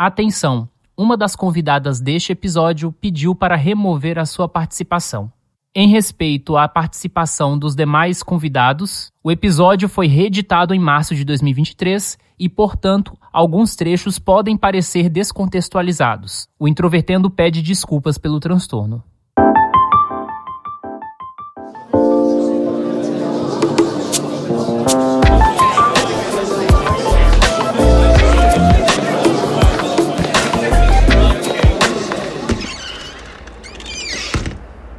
Atenção! Uma das convidadas deste episódio pediu para remover a sua participação. Em respeito à participação dos demais convidados, o episódio foi reeditado em março de 2023 e, portanto, alguns trechos podem parecer descontextualizados. O Introvertendo pede desculpas pelo transtorno.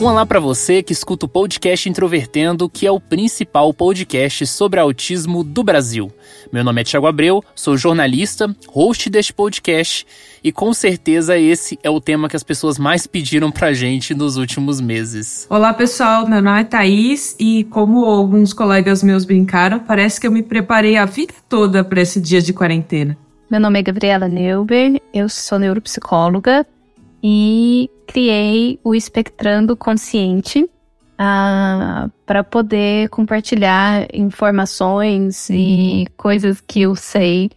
Um olá para você que escuta o podcast Introvertendo, que é o principal podcast sobre autismo do Brasil. Meu nome é Tiago Abreu, sou jornalista, host deste podcast e com certeza esse é o tema que as pessoas mais pediram pra gente nos últimos meses. Olá pessoal, meu nome é Thaís e como alguns colegas meus brincaram, parece que eu me preparei a vida toda para esse dia de quarentena. Meu nome é Gabriela Neuber, eu sou neuropsicóloga e criei o Espectrando Consciente uh, ah, para poder compartilhar informações e coisas que eu sei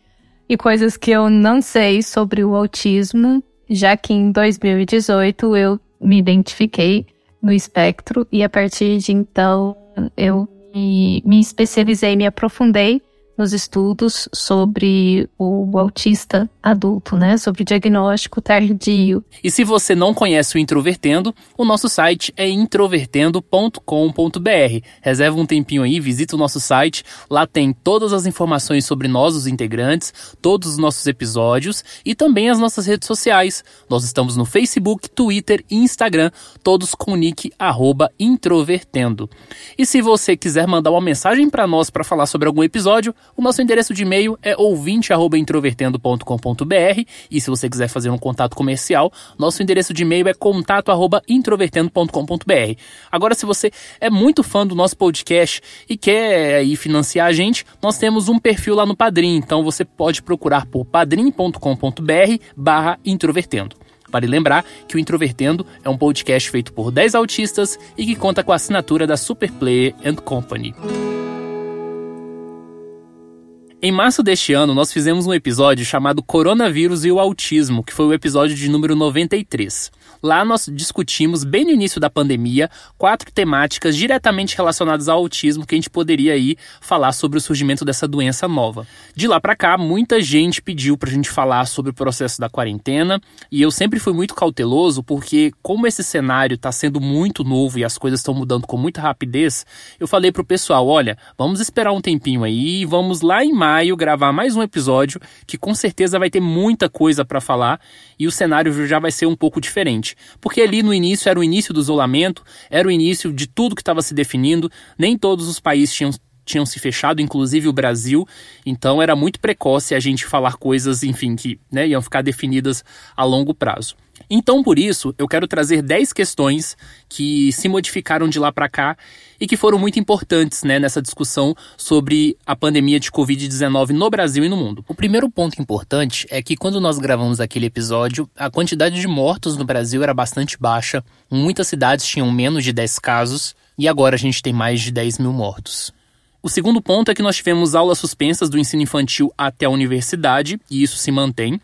e coisas que eu não sei sobre o autismo, já que em 2018 eu me identifiquei no espectro e a partir de então eu me, me especializei, me aprofundei nos estudos sobre o autista adulto, né? Sobre diagnóstico tardio. E se você não conhece o Introvertendo, o nosso site é introvertendo.com.br. Reserva um tempinho aí, visita o nosso site. Lá tem todas as informações sobre nós, os integrantes, todos os nossos episódios e também as nossas redes sociais. Nós estamos no Facebook, Twitter e Instagram, todos com o nick introvertendo. E se você quiser mandar uma mensagem para nós para falar sobre algum episódio, o nosso endereço de e-mail é ouvinte@introvertendo.com.br e se você quiser fazer um contato comercial, nosso endereço de e-mail é contato@introvertendo.com.br. Agora, se você é muito fã do nosso podcast e quer aí financiar a gente, nós temos um perfil lá no Padrim, então você pode procurar por padrim.com.br/introvertendo. Vale lembrar que o Introvertendo é um podcast feito por 10 autistas e que conta com a assinatura da Superplayer and Company. Em março deste ano, nós fizemos um episódio chamado Coronavírus e o Autismo, que foi o episódio de número 93. Lá nós discutimos, bem no início da pandemia, quatro temáticas diretamente relacionadas ao autismo que a gente poderia aí falar sobre o surgimento dessa doença nova. De lá para cá, muita gente pediu pra gente falar sobre o processo da quarentena, e eu sempre fui muito cauteloso porque como esse cenário está sendo muito novo e as coisas estão mudando com muita rapidez, eu falei pro pessoal, olha, vamos esperar um tempinho aí, vamos lá em maio gravar mais um episódio que com certeza vai ter muita coisa para falar e o cenário já vai ser um pouco diferente. Porque ali no início era o início do isolamento, era o início de tudo que estava se definindo, nem todos os países tinham tinham se fechado, inclusive o Brasil, então era muito precoce a gente falar coisas, enfim, que né, iam ficar definidas a longo prazo. Então, por isso, eu quero trazer 10 questões que se modificaram de lá para cá e que foram muito importantes né, nessa discussão sobre a pandemia de Covid-19 no Brasil e no mundo. O primeiro ponto importante é que quando nós gravamos aquele episódio, a quantidade de mortos no Brasil era bastante baixa, muitas cidades tinham menos de 10 casos e agora a gente tem mais de 10 mil mortos. O segundo ponto é que nós tivemos aulas suspensas do ensino infantil até a universidade, e isso se mantém.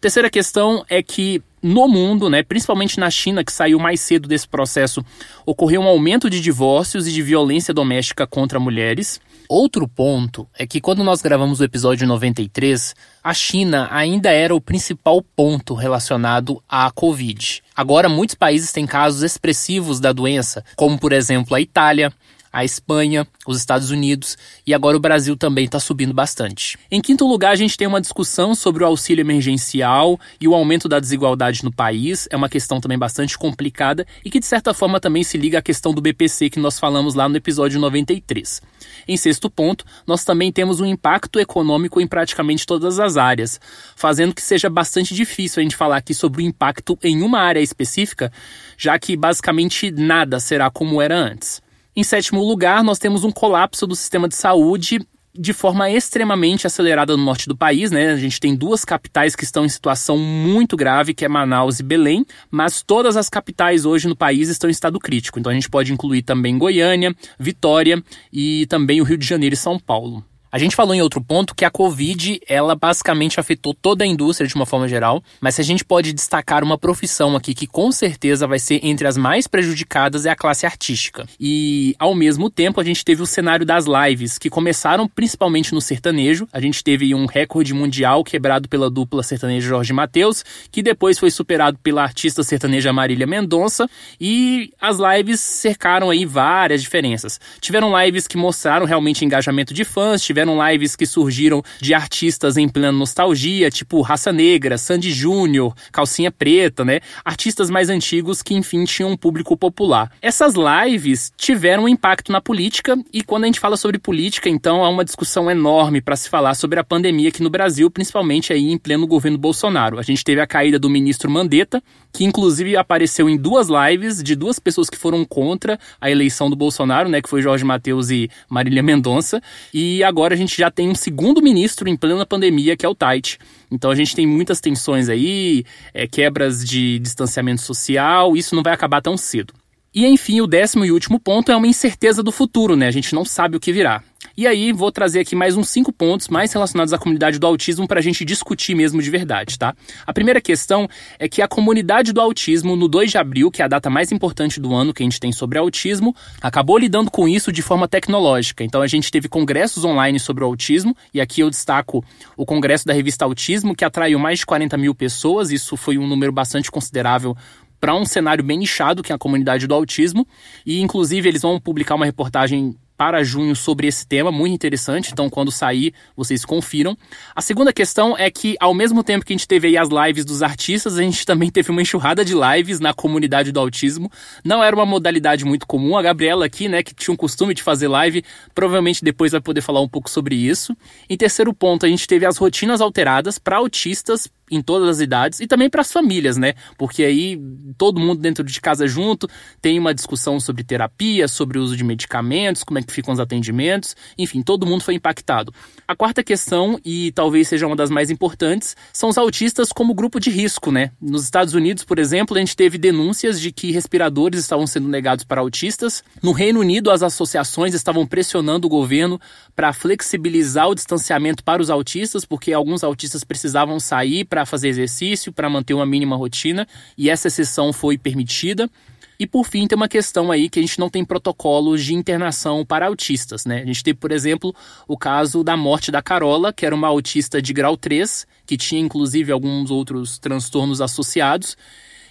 Terceira questão é que no mundo, né, principalmente na China, que saiu mais cedo desse processo, ocorreu um aumento de divórcios e de violência doméstica contra mulheres. Outro ponto é que quando nós gravamos o episódio 93, a China ainda era o principal ponto relacionado à Covid. Agora, muitos países têm casos expressivos da doença, como por exemplo a Itália, a Espanha, os Estados Unidos e agora o Brasil também está subindo bastante. Em quinto lugar, a gente tem uma discussão sobre o auxílio emergencial e o aumento da desigualdade no país. É uma questão também bastante complicada e que, de certa forma, também se liga à questão do BPC que nós falamos lá no episódio 93. Em sexto ponto, nós também temos um impacto econômico em praticamente todas as áreas, fazendo que seja bastante difícil a gente falar aqui sobre o impacto em uma área específica, já que basicamente nada será como era antes. Em sétimo lugar, nós temos um colapso do sistema de saúde de forma extremamente acelerada no norte do país, né? A gente tem duas capitais que estão em situação muito grave, que é Manaus e Belém, mas todas as capitais hoje no país estão em estado crítico. Então a gente pode incluir também Goiânia, Vitória e também o Rio de Janeiro e São Paulo. A gente falou em outro ponto que a Covid, ela basicamente afetou toda a indústria de uma forma geral, mas se a gente pode destacar uma profissão aqui que com certeza vai ser entre as mais prejudicadas é a classe artística. E ao mesmo tempo a gente teve o cenário das lives, que começaram principalmente no sertanejo. A gente teve um recorde mundial quebrado pela dupla sertaneja Jorge Mateus, que depois foi superado pela artista sertaneja Marília Mendonça, e as lives cercaram aí várias diferenças. Tiveram lives que mostraram realmente engajamento de fãs, tiveram tiveram lives que surgiram de artistas em plena nostalgia, tipo Raça Negra, Sandy Júnior, Calcinha Preta, né? Artistas mais antigos que, enfim, tinham um público popular. Essas lives tiveram um impacto na política e quando a gente fala sobre política, então há uma discussão enorme para se falar sobre a pandemia aqui no Brasil, principalmente aí em pleno governo Bolsonaro. A gente teve a caída do ministro Mandetta, que inclusive apareceu em duas lives de duas pessoas que foram contra a eleição do Bolsonaro, né, que foi Jorge Mateus e Marília Mendonça, e agora agora a gente já tem um segundo ministro em plena pandemia, que é o Tait. Então a gente tem muitas tensões aí, é, quebras de distanciamento social, isso não vai acabar tão cedo. E enfim, o décimo e último ponto é uma incerteza do futuro, né? A gente não sabe o que virá. E aí, vou trazer aqui mais uns cinco pontos mais relacionados à comunidade do autismo para a gente discutir mesmo de verdade, tá? A primeira questão é que a comunidade do autismo, no 2 de abril, que é a data mais importante do ano que a gente tem sobre autismo, acabou lidando com isso de forma tecnológica. Então, a gente teve congressos online sobre o autismo, e aqui eu destaco o congresso da revista Autismo, que atraiu mais de 40 mil pessoas, isso foi um número bastante considerável para um cenário bem nichado, que é a comunidade do autismo. E, inclusive, eles vão publicar uma reportagem para junho sobre esse tema, muito interessante. Então, quando sair, vocês confiram. A segunda questão é que, ao mesmo tempo que a gente teve aí as lives dos artistas, a gente também teve uma enxurrada de lives na comunidade do autismo. Não era uma modalidade muito comum. A Gabriela aqui, né, que tinha um costume de fazer live, provavelmente depois vai poder falar um pouco sobre isso. Em terceiro ponto, a gente teve as rotinas alteradas para autistas em todas as idades e também para as famílias, né? Porque aí todo mundo dentro de casa junto tem uma discussão sobre terapia, sobre o uso de medicamentos, como é que ficam os atendimentos, enfim, todo mundo foi impactado. A quarta questão, e talvez seja uma das mais importantes, são os autistas como grupo de risco, né? Nos Estados Unidos, por exemplo, a gente teve denúncias de que respiradores estavam sendo negados para autistas. No Reino Unido, as associações estavam pressionando o governo para flexibilizar o distanciamento para os autistas, porque alguns autistas precisavam sair para fazer exercício, para manter uma mínima rotina, e essa exceção foi permitida. E por fim, tem uma questão aí que a gente não tem protocolos de internação para autistas, né? A gente teve, por exemplo, o caso da morte da Carola, que era uma autista de grau 3, que tinha inclusive alguns outros transtornos associados,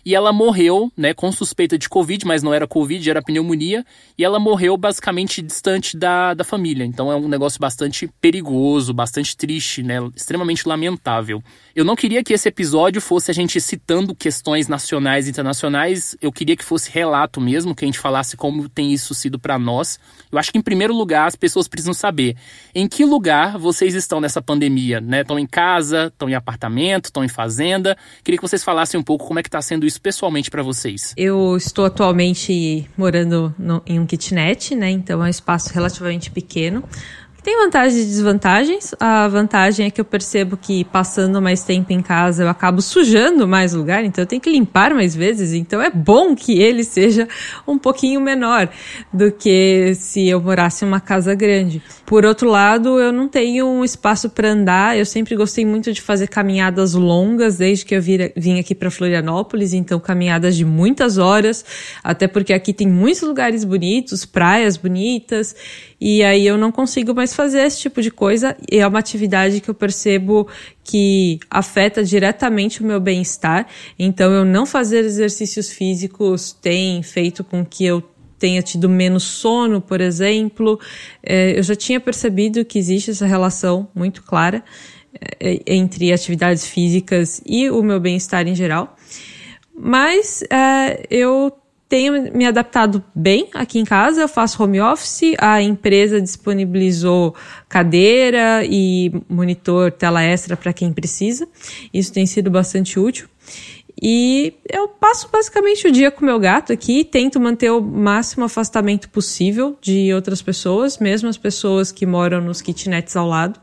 e ela morreu, né, com suspeita de Covid, mas não era Covid, era pneumonia, e ela morreu basicamente distante da, da família. Então é um negócio bastante perigoso, bastante triste, né, extremamente lamentável. Eu não queria que esse episódio fosse a gente citando questões nacionais e internacionais, eu queria que fosse relato mesmo, que a gente falasse como tem isso sido para nós. Eu acho que em primeiro lugar as pessoas precisam saber em que lugar vocês estão nessa pandemia, né? Estão em casa, estão em apartamento, estão em fazenda. Queria que vocês falassem um pouco como é que está sendo isso pessoalmente para vocês. Eu estou atualmente morando no, em um kitnet, né? Então é um espaço relativamente pequeno. Tem vantagens e desvantagens. A vantagem é que eu percebo que passando mais tempo em casa eu acabo sujando mais lugar, então eu tenho que limpar mais vezes. Então é bom que ele seja um pouquinho menor do que se eu morasse em uma casa grande. Por outro lado, eu não tenho um espaço para andar. Eu sempre gostei muito de fazer caminhadas longas desde que eu vim aqui para Florianópolis, então caminhadas de muitas horas, até porque aqui tem muitos lugares bonitos, praias bonitas, e aí eu não consigo mais fazer esse tipo de coisa. E é uma atividade que eu percebo que afeta diretamente o meu bem-estar. Então, eu não fazer exercícios físicos tem feito com que eu tenha tido menos sono, por exemplo. É, eu já tinha percebido que existe essa relação muito clara é, entre atividades físicas e o meu bem-estar em geral. Mas é, eu tenho me adaptado bem aqui em casa, eu faço home office, a empresa disponibilizou cadeira e monitor tela extra para quem precisa. Isso tem sido bastante útil. E eu passo basicamente o dia com meu gato aqui, tento manter o máximo afastamento possível de outras pessoas, mesmo as pessoas que moram nos kitnets ao lado.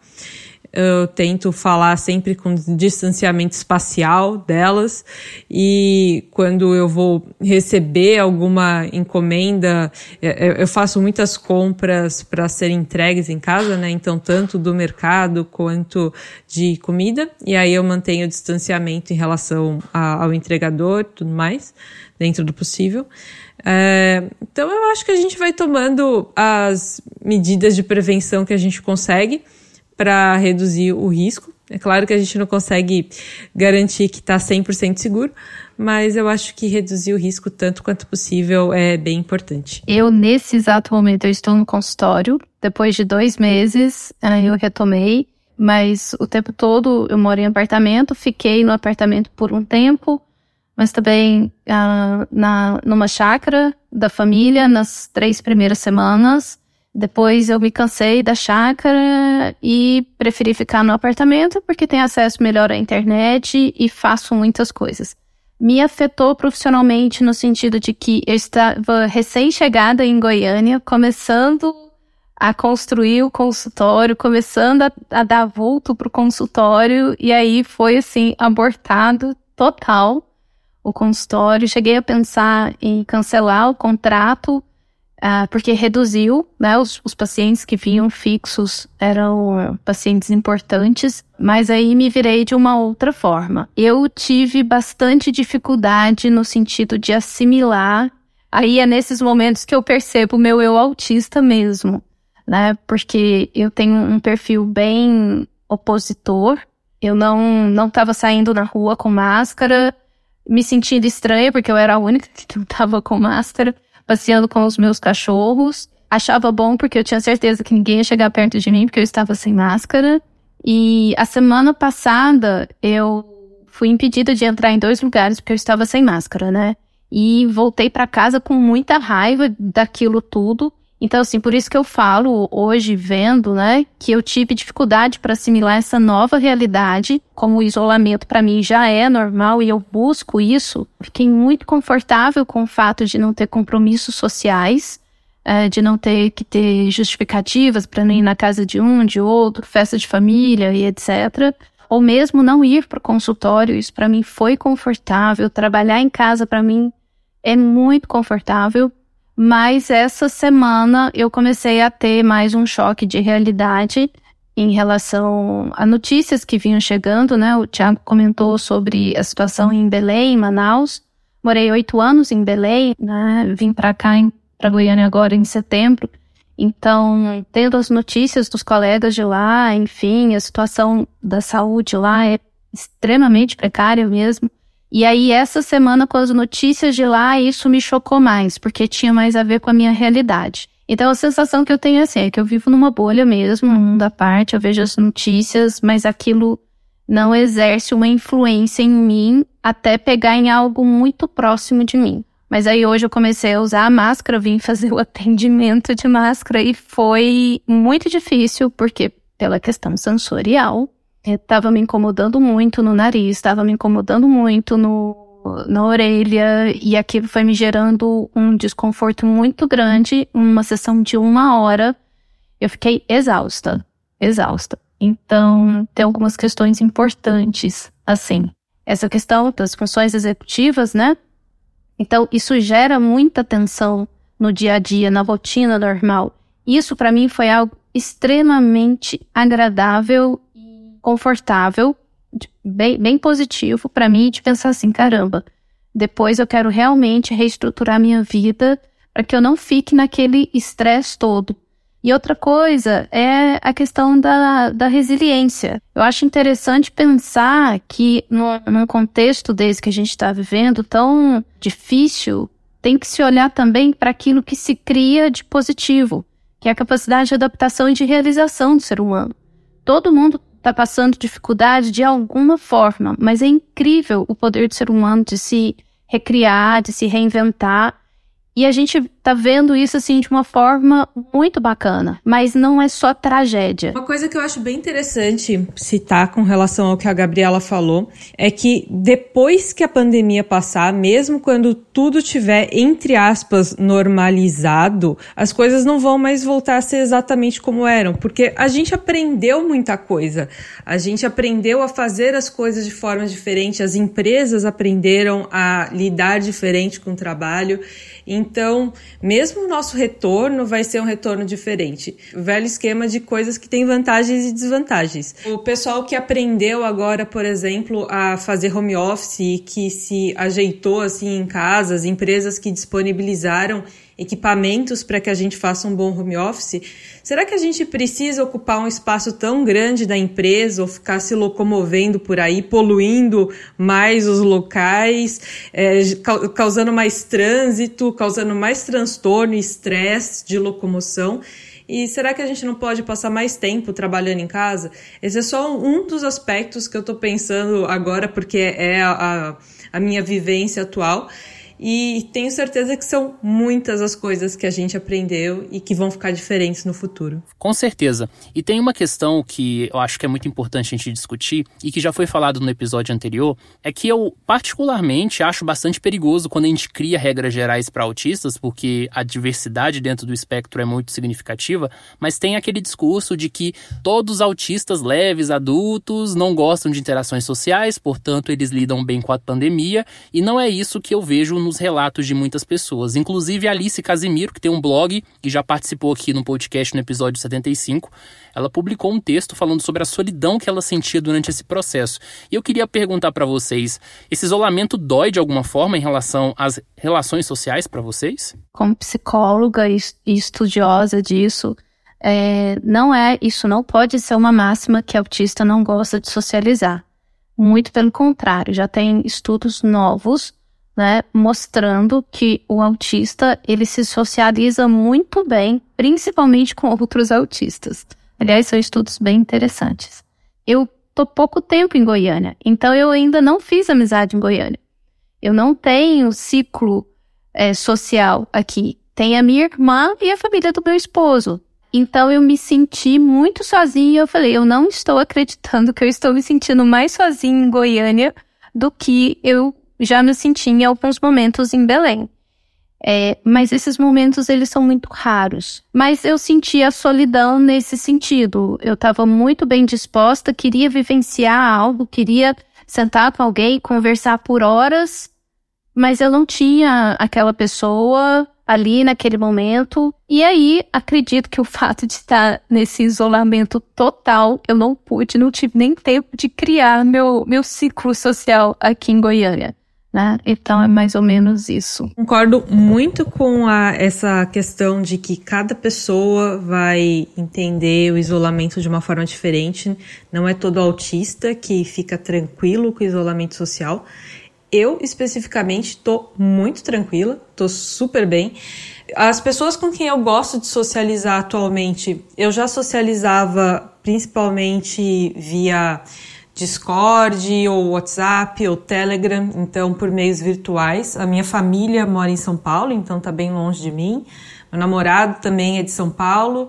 Eu tento falar sempre com distanciamento espacial delas e quando eu vou receber alguma encomenda, eu faço muitas compras para serem entregues em casa, né? Então, tanto do mercado quanto de comida, e aí eu mantenho o distanciamento em relação ao entregador tudo mais, dentro do possível. É, então, eu acho que a gente vai tomando as medidas de prevenção que a gente consegue para reduzir o risco. É claro que a gente não consegue garantir que está 100% seguro, mas eu acho que reduzir o risco tanto quanto possível é bem importante. Eu, nesse exato momento, eu estou no consultório. Depois de dois meses, eu retomei, mas o tempo todo eu moro em apartamento, fiquei no apartamento por um tempo, mas também uh, na, numa chácara da família nas três primeiras semanas. Depois eu me cansei da chácara e preferi ficar no apartamento porque tem acesso melhor à internet e faço muitas coisas. Me afetou profissionalmente no sentido de que eu estava recém-chegada em Goiânia, começando a construir o consultório, começando a, a dar vulto para o consultório, e aí foi assim, abortado total o consultório. Cheguei a pensar em cancelar o contrato Uh, porque reduziu, né, os, os, pacientes que vinham fixos eram pacientes importantes, mas aí me virei de uma outra forma. Eu tive bastante dificuldade no sentido de assimilar, aí é nesses momentos que eu percebo o meu eu autista mesmo, né, porque eu tenho um perfil bem opositor, eu não, não tava saindo na rua com máscara, me sentindo estranha porque eu era a única que não tava com máscara, passeando com os meus cachorros. Achava bom porque eu tinha certeza que ninguém ia chegar perto de mim porque eu estava sem máscara. E a semana passada eu fui impedida de entrar em dois lugares porque eu estava sem máscara, né? E voltei para casa com muita raiva daquilo tudo. Então, assim, por isso que eu falo hoje, vendo, né, que eu tive dificuldade para assimilar essa nova realidade, como o isolamento para mim já é normal e eu busco isso. Fiquei muito confortável com o fato de não ter compromissos sociais, é, de não ter que ter justificativas para não ir na casa de um, de outro, festa de família e etc. Ou mesmo não ir para o consultório, isso para mim foi confortável. Trabalhar em casa para mim é muito confortável mas essa semana eu comecei a ter mais um choque de realidade em relação a notícias que vinham chegando, né? O Tiago comentou sobre a situação em Belém, em Manaus. Morei oito anos em Belém, né? Vim para cá, para Goiânia agora em setembro. Então, tendo as notícias dos colegas de lá, enfim, a situação da saúde lá é extremamente precária mesmo. E aí, essa semana, com as notícias de lá, isso me chocou mais, porque tinha mais a ver com a minha realidade. Então, a sensação que eu tenho é assim, é que eu vivo numa bolha mesmo, num mundo à parte, eu vejo as notícias, mas aquilo não exerce uma influência em mim até pegar em algo muito próximo de mim. Mas aí hoje eu comecei a usar a máscara, vim fazer o atendimento de máscara e foi muito difícil, porque pela questão sensorial, estava me incomodando muito no nariz, estava me incomodando muito no, na orelha, e aquilo foi me gerando um desconforto muito grande. Uma sessão de uma hora, eu fiquei exausta, exausta. Então, tem algumas questões importantes, assim. Essa questão das funções executivas, né? Então, isso gera muita tensão no dia a dia, na rotina normal. Isso, para mim, foi algo extremamente agradável confortável, bem, bem positivo para mim de pensar assim, caramba, depois eu quero realmente reestruturar minha vida para que eu não fique naquele estresse todo. E outra coisa é a questão da, da resiliência. Eu acho interessante pensar que num contexto desse que a gente está vivendo tão difícil, tem que se olhar também para aquilo que se cria de positivo, que é a capacidade de adaptação e de realização do ser humano. Todo mundo está passando dificuldade de alguma forma, mas é incrível o poder do ser humano de se recriar, de se reinventar. E a gente tá vendo isso assim de uma forma muito bacana, mas não é só tragédia. Uma coisa que eu acho bem interessante citar com relação ao que a Gabriela falou é que depois que a pandemia passar, mesmo quando tudo tiver entre aspas normalizado, as coisas não vão mais voltar a ser exatamente como eram, porque a gente aprendeu muita coisa. A gente aprendeu a fazer as coisas de forma diferente, as empresas aprenderam a lidar diferente com o trabalho. Então, mesmo o nosso retorno vai ser um retorno diferente. Velho esquema de coisas que têm vantagens e desvantagens. O pessoal que aprendeu agora, por exemplo, a fazer home office que se ajeitou assim em casa, as empresas que disponibilizaram equipamentos para que a gente faça um bom home office, será que a gente precisa ocupar um espaço tão grande da empresa ou ficar se locomovendo por aí, poluindo mais os locais, é, causando mais trânsito, causando mais transtorno e estresse de locomoção? E será que a gente não pode passar mais tempo trabalhando em casa? Esse é só um dos aspectos que eu estou pensando agora, porque é a, a minha vivência atual. E tenho certeza que são muitas as coisas que a gente aprendeu e que vão ficar diferentes no futuro. Com certeza. E tem uma questão que eu acho que é muito importante a gente discutir e que já foi falado no episódio anterior, é que eu particularmente acho bastante perigoso quando a gente cria regras gerais para autistas, porque a diversidade dentro do espectro é muito significativa, mas tem aquele discurso de que todos os autistas leves, adultos, não gostam de interações sociais, portanto eles lidam bem com a pandemia, e não é isso que eu vejo nos relatos de muitas pessoas. Inclusive Alice Casimiro, que tem um blog e já participou aqui no podcast no episódio 75, ela publicou um texto falando sobre a solidão que ela sentia durante esse processo. E eu queria perguntar para vocês, esse isolamento dói de alguma forma em relação às relações sociais para vocês? Como psicóloga e estudiosa disso, é, não é, isso não pode ser uma máxima que autista não gosta de socializar. Muito pelo contrário, já tem estudos novos né, mostrando que o autista ele se socializa muito bem, principalmente com outros autistas. Aliás, são estudos bem interessantes. Eu tô pouco tempo em Goiânia, então eu ainda não fiz amizade em Goiânia. Eu não tenho ciclo é, social aqui. Tem a minha irmã e a família do meu esposo. Então eu me senti muito sozinha. Eu falei, eu não estou acreditando que eu estou me sentindo mais sozinha em Goiânia do que eu já me senti em alguns momentos em Belém. É, mas esses momentos eles são muito raros. Mas eu senti a solidão nesse sentido. Eu estava muito bem disposta, queria vivenciar algo, queria sentar com alguém, conversar por horas, mas eu não tinha aquela pessoa ali naquele momento. E aí, acredito que o fato de estar nesse isolamento total, eu não pude, não tive nem tempo de criar meu, meu ciclo social aqui em Goiânia. Né? Então é mais ou menos isso. Concordo muito com a, essa questão de que cada pessoa vai entender o isolamento de uma forma diferente. Não é todo autista que fica tranquilo com o isolamento social. Eu, especificamente, estou muito tranquila, estou super bem. As pessoas com quem eu gosto de socializar atualmente, eu já socializava principalmente via Discord ou WhatsApp ou Telegram, então por meios virtuais. A minha família mora em São Paulo, então tá bem longe de mim. Meu namorado também é de São Paulo.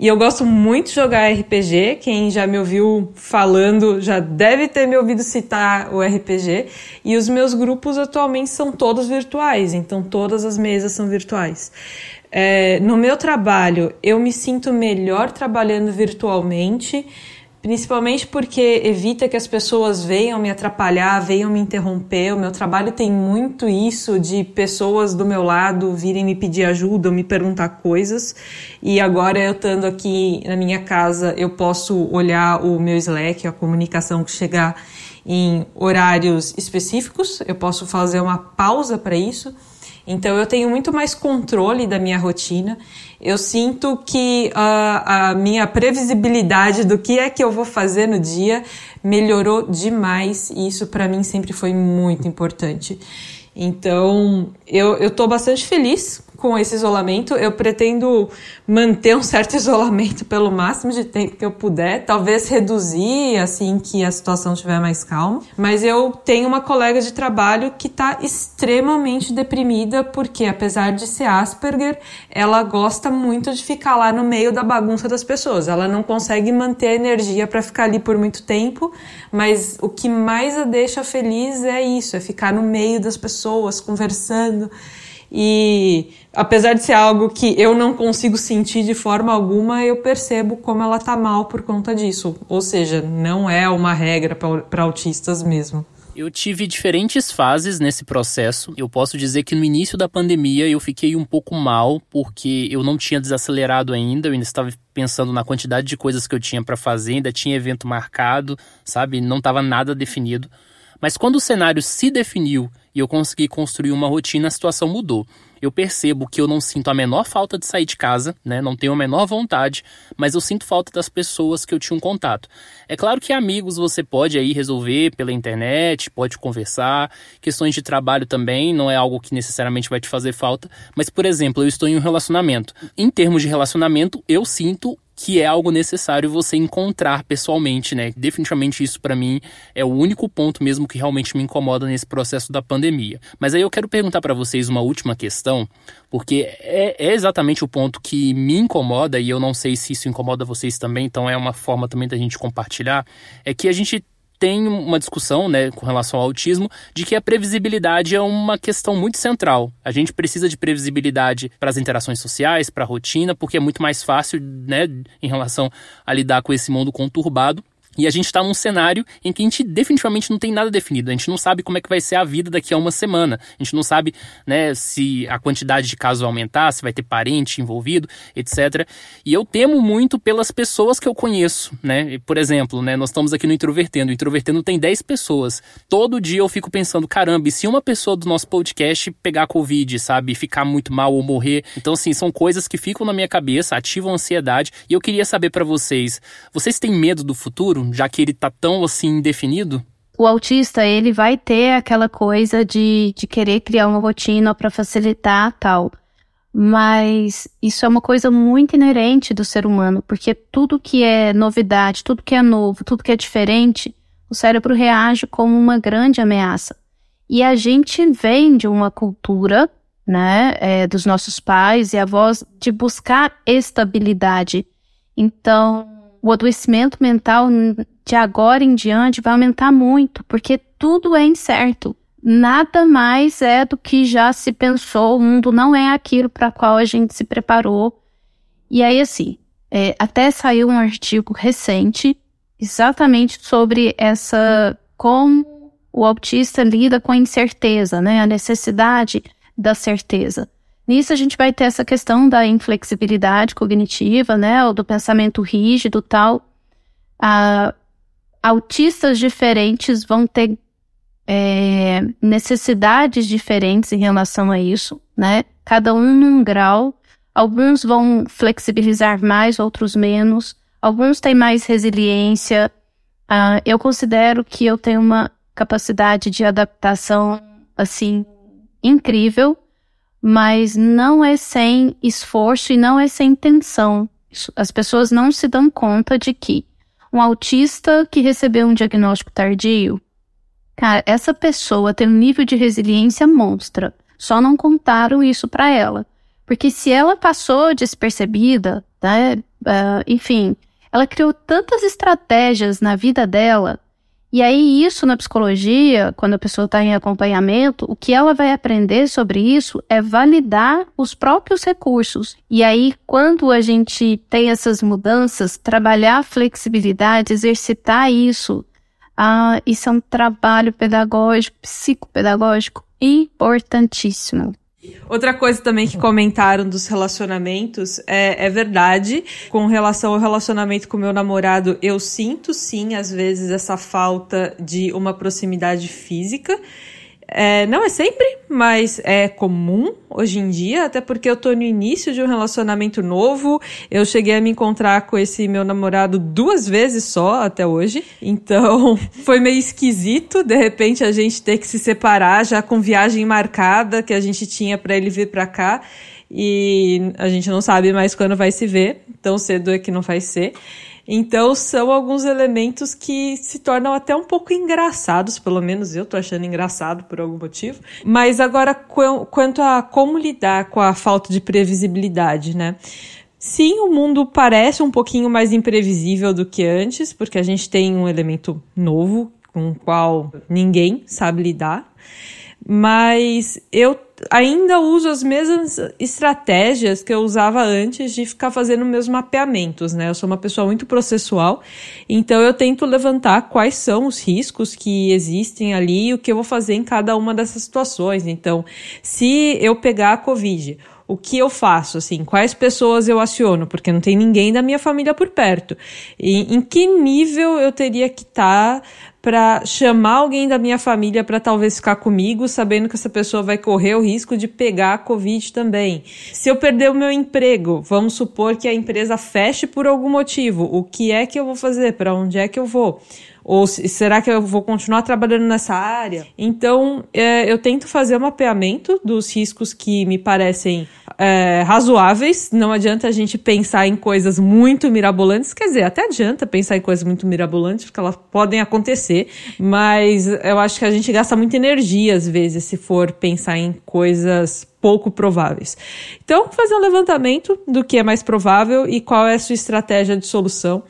E eu gosto muito de jogar RPG. Quem já me ouviu falando já deve ter me ouvido citar o RPG. E os meus grupos atualmente são todos virtuais, então todas as mesas são virtuais. É, no meu trabalho, eu me sinto melhor trabalhando virtualmente principalmente porque evita que as pessoas venham me atrapalhar, venham me interromper. O meu trabalho tem muito isso de pessoas do meu lado virem me pedir ajuda, me perguntar coisas. E agora eu estando aqui na minha casa, eu posso olhar o meu Slack, a comunicação que chegar em horários específicos. Eu posso fazer uma pausa para isso. Então eu tenho muito mais controle da minha rotina eu sinto que a, a minha previsibilidade do que é que eu vou fazer no dia melhorou demais e isso para mim sempre foi muito importante. Então, eu, eu tô bastante feliz com esse isolamento. Eu pretendo manter um certo isolamento pelo máximo de tempo que eu puder, talvez reduzir assim que a situação estiver mais calma. Mas eu tenho uma colega de trabalho que está extremamente deprimida porque, apesar de ser Asperger, ela gosta muito de ficar lá no meio da bagunça das pessoas. Ela não consegue manter a energia para ficar ali por muito tempo, mas o que mais a deixa feliz é isso, é ficar no meio das pessoas, conversando. E apesar de ser algo que eu não consigo sentir de forma alguma, eu percebo como ela tá mal por conta disso. Ou seja, não é uma regra para autistas mesmo. Eu tive diferentes fases nesse processo. Eu posso dizer que no início da pandemia eu fiquei um pouco mal, porque eu não tinha desacelerado ainda, eu ainda estava pensando na quantidade de coisas que eu tinha para fazer, ainda tinha evento marcado, sabe? Não estava nada definido. Mas quando o cenário se definiu e eu consegui construir uma rotina, a situação mudou. Eu percebo que eu não sinto a menor falta de sair de casa, né? Não tenho a menor vontade, mas eu sinto falta das pessoas que eu tinha um contato. É claro que amigos você pode aí resolver pela internet, pode conversar, questões de trabalho também, não é algo que necessariamente vai te fazer falta, mas por exemplo, eu estou em um relacionamento. Em termos de relacionamento, eu sinto que é algo necessário você encontrar pessoalmente, né? Definitivamente isso para mim é o único ponto mesmo que realmente me incomoda nesse processo da pandemia. Mas aí eu quero perguntar para vocês uma última questão, porque é, é, exatamente o ponto que me incomoda e eu não sei se isso incomoda vocês também, então é uma forma também da gente compartilhar, é que a gente tem uma discussão, né, com relação ao autismo, de que a previsibilidade é uma questão muito central. A gente precisa de previsibilidade para as interações sociais, para a rotina, porque é muito mais fácil, né, em relação a lidar com esse mundo conturbado. E a gente está num cenário em que a gente definitivamente não tem nada definido. A gente não sabe como é que vai ser a vida daqui a uma semana. A gente não sabe né, se a quantidade de casos vai aumentar, se vai ter parente envolvido, etc. E eu temo muito pelas pessoas que eu conheço. Né? Por exemplo, né, nós estamos aqui no Introvertendo. O Introvertendo tem 10 pessoas. Todo dia eu fico pensando, caramba, e se uma pessoa do nosso podcast pegar Covid, sabe? Ficar muito mal ou morrer. Então, assim, são coisas que ficam na minha cabeça, ativam a ansiedade. E eu queria saber para vocês, vocês têm medo do futuro? Já que ele tá tão assim indefinido? O autista, ele vai ter aquela coisa de, de querer criar uma rotina para facilitar tal. Mas isso é uma coisa muito inerente do ser humano, porque tudo que é novidade, tudo que é novo, tudo que é diferente, o cérebro reage como uma grande ameaça. E a gente vem de uma cultura, né, é, dos nossos pais e avós, de buscar estabilidade. Então, o adoecimento mental de agora em diante vai aumentar muito, porque tudo é incerto. Nada mais é do que já se pensou, o mundo não é aquilo para qual a gente se preparou. E aí, assim, é, até saiu um artigo recente exatamente sobre essa como o autista lida com a incerteza, né? A necessidade da certeza. Nisso a gente vai ter essa questão da inflexibilidade cognitiva, né, ou do pensamento rígido tal. Ah, autistas diferentes vão ter é, necessidades diferentes em relação a isso, né? Cada um num grau. Alguns vão flexibilizar mais, outros menos. Alguns têm mais resiliência. Ah, eu considero que eu tenho uma capacidade de adaptação assim incrível mas não é sem esforço e não é sem intenção. As pessoas não se dão conta de que um autista que recebeu um diagnóstico tardio, cara, essa pessoa tem um nível de resiliência monstra. Só não contaram isso para ela. Porque se ela passou despercebida, né, uh, enfim, ela criou tantas estratégias na vida dela e aí, isso na psicologia, quando a pessoa está em acompanhamento, o que ela vai aprender sobre isso é validar os próprios recursos. E aí, quando a gente tem essas mudanças, trabalhar a flexibilidade, exercitar isso, ah, isso é um trabalho pedagógico, psicopedagógico importantíssimo. Outra coisa também que comentaram dos relacionamentos é, é verdade. Com relação ao relacionamento com meu namorado, eu sinto sim, às vezes, essa falta de uma proximidade física. É, não é sempre, mas é comum hoje em dia, até porque eu tô no início de um relacionamento novo. Eu cheguei a me encontrar com esse meu namorado duas vezes só até hoje. Então, foi meio esquisito de repente a gente ter que se separar já com viagem marcada que a gente tinha para ele vir para cá e a gente não sabe mais quando vai se ver. Tão cedo é que não vai ser. Então são alguns elementos que se tornam até um pouco engraçados, pelo menos eu tô achando engraçado por algum motivo. Mas agora quanto a como lidar com a falta de previsibilidade, né? Sim, o mundo parece um pouquinho mais imprevisível do que antes, porque a gente tem um elemento novo com o qual ninguém sabe lidar. Mas eu ainda uso as mesmas estratégias que eu usava antes de ficar fazendo meus mapeamentos, né? Eu sou uma pessoa muito processual, então eu tento levantar quais são os riscos que existem ali e o que eu vou fazer em cada uma dessas situações. Então, se eu pegar a Covid, o que eu faço, assim, quais pessoas eu aciono, porque não tem ninguém da minha família por perto. E em que nível eu teria que estar tá para chamar alguém da minha família para talvez ficar comigo, sabendo que essa pessoa vai correr o risco de pegar a Covid também. Se eu perder o meu emprego, vamos supor que a empresa feche por algum motivo, o que é que eu vou fazer? Para onde é que eu vou? Ou será que eu vou continuar trabalhando nessa área? Então, é, eu tento fazer um mapeamento dos riscos que me parecem é, razoáveis. Não adianta a gente pensar em coisas muito mirabolantes. Quer dizer, até adianta pensar em coisas muito mirabolantes, porque elas podem acontecer. Mas eu acho que a gente gasta muita energia, às vezes, se for pensar em coisas pouco prováveis. Então, fazer um levantamento do que é mais provável e qual é a sua estratégia de solução.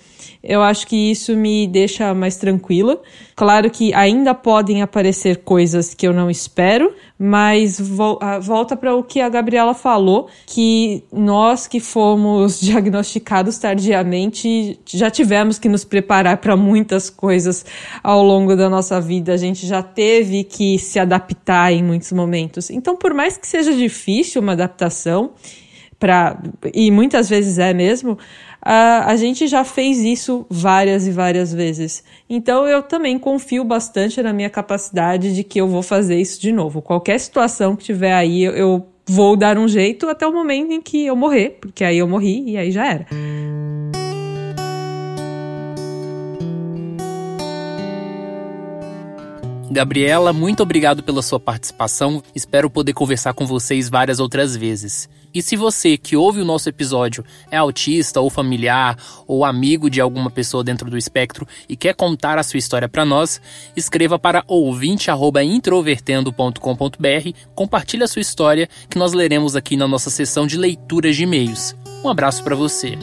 Eu acho que isso me deixa mais tranquila. Claro que ainda podem aparecer coisas que eu não espero, mas vo ah, volta para o que a Gabriela falou, que nós que fomos diagnosticados tardiamente já tivemos que nos preparar para muitas coisas ao longo da nossa vida. A gente já teve que se adaptar em muitos momentos. Então, por mais que seja difícil uma adaptação, para e muitas vezes é mesmo, a, gente já fez isso várias e várias vezes. Então eu também confio bastante na minha capacidade de que eu vou fazer isso de novo. Qualquer situação que tiver aí, eu, eu vou dar um jeito até o momento em que eu morrer, porque aí eu morri e aí já era. Gabriela, muito obrigado pela sua participação. Espero poder conversar com vocês várias outras vezes. E se você que ouve o nosso episódio é autista ou familiar ou amigo de alguma pessoa dentro do espectro e quer contar a sua história para nós, escreva para ouvinte@introvertendo.com.br, compartilhe a sua história que nós leremos aqui na nossa sessão de leituras de e-mails. Um abraço para você.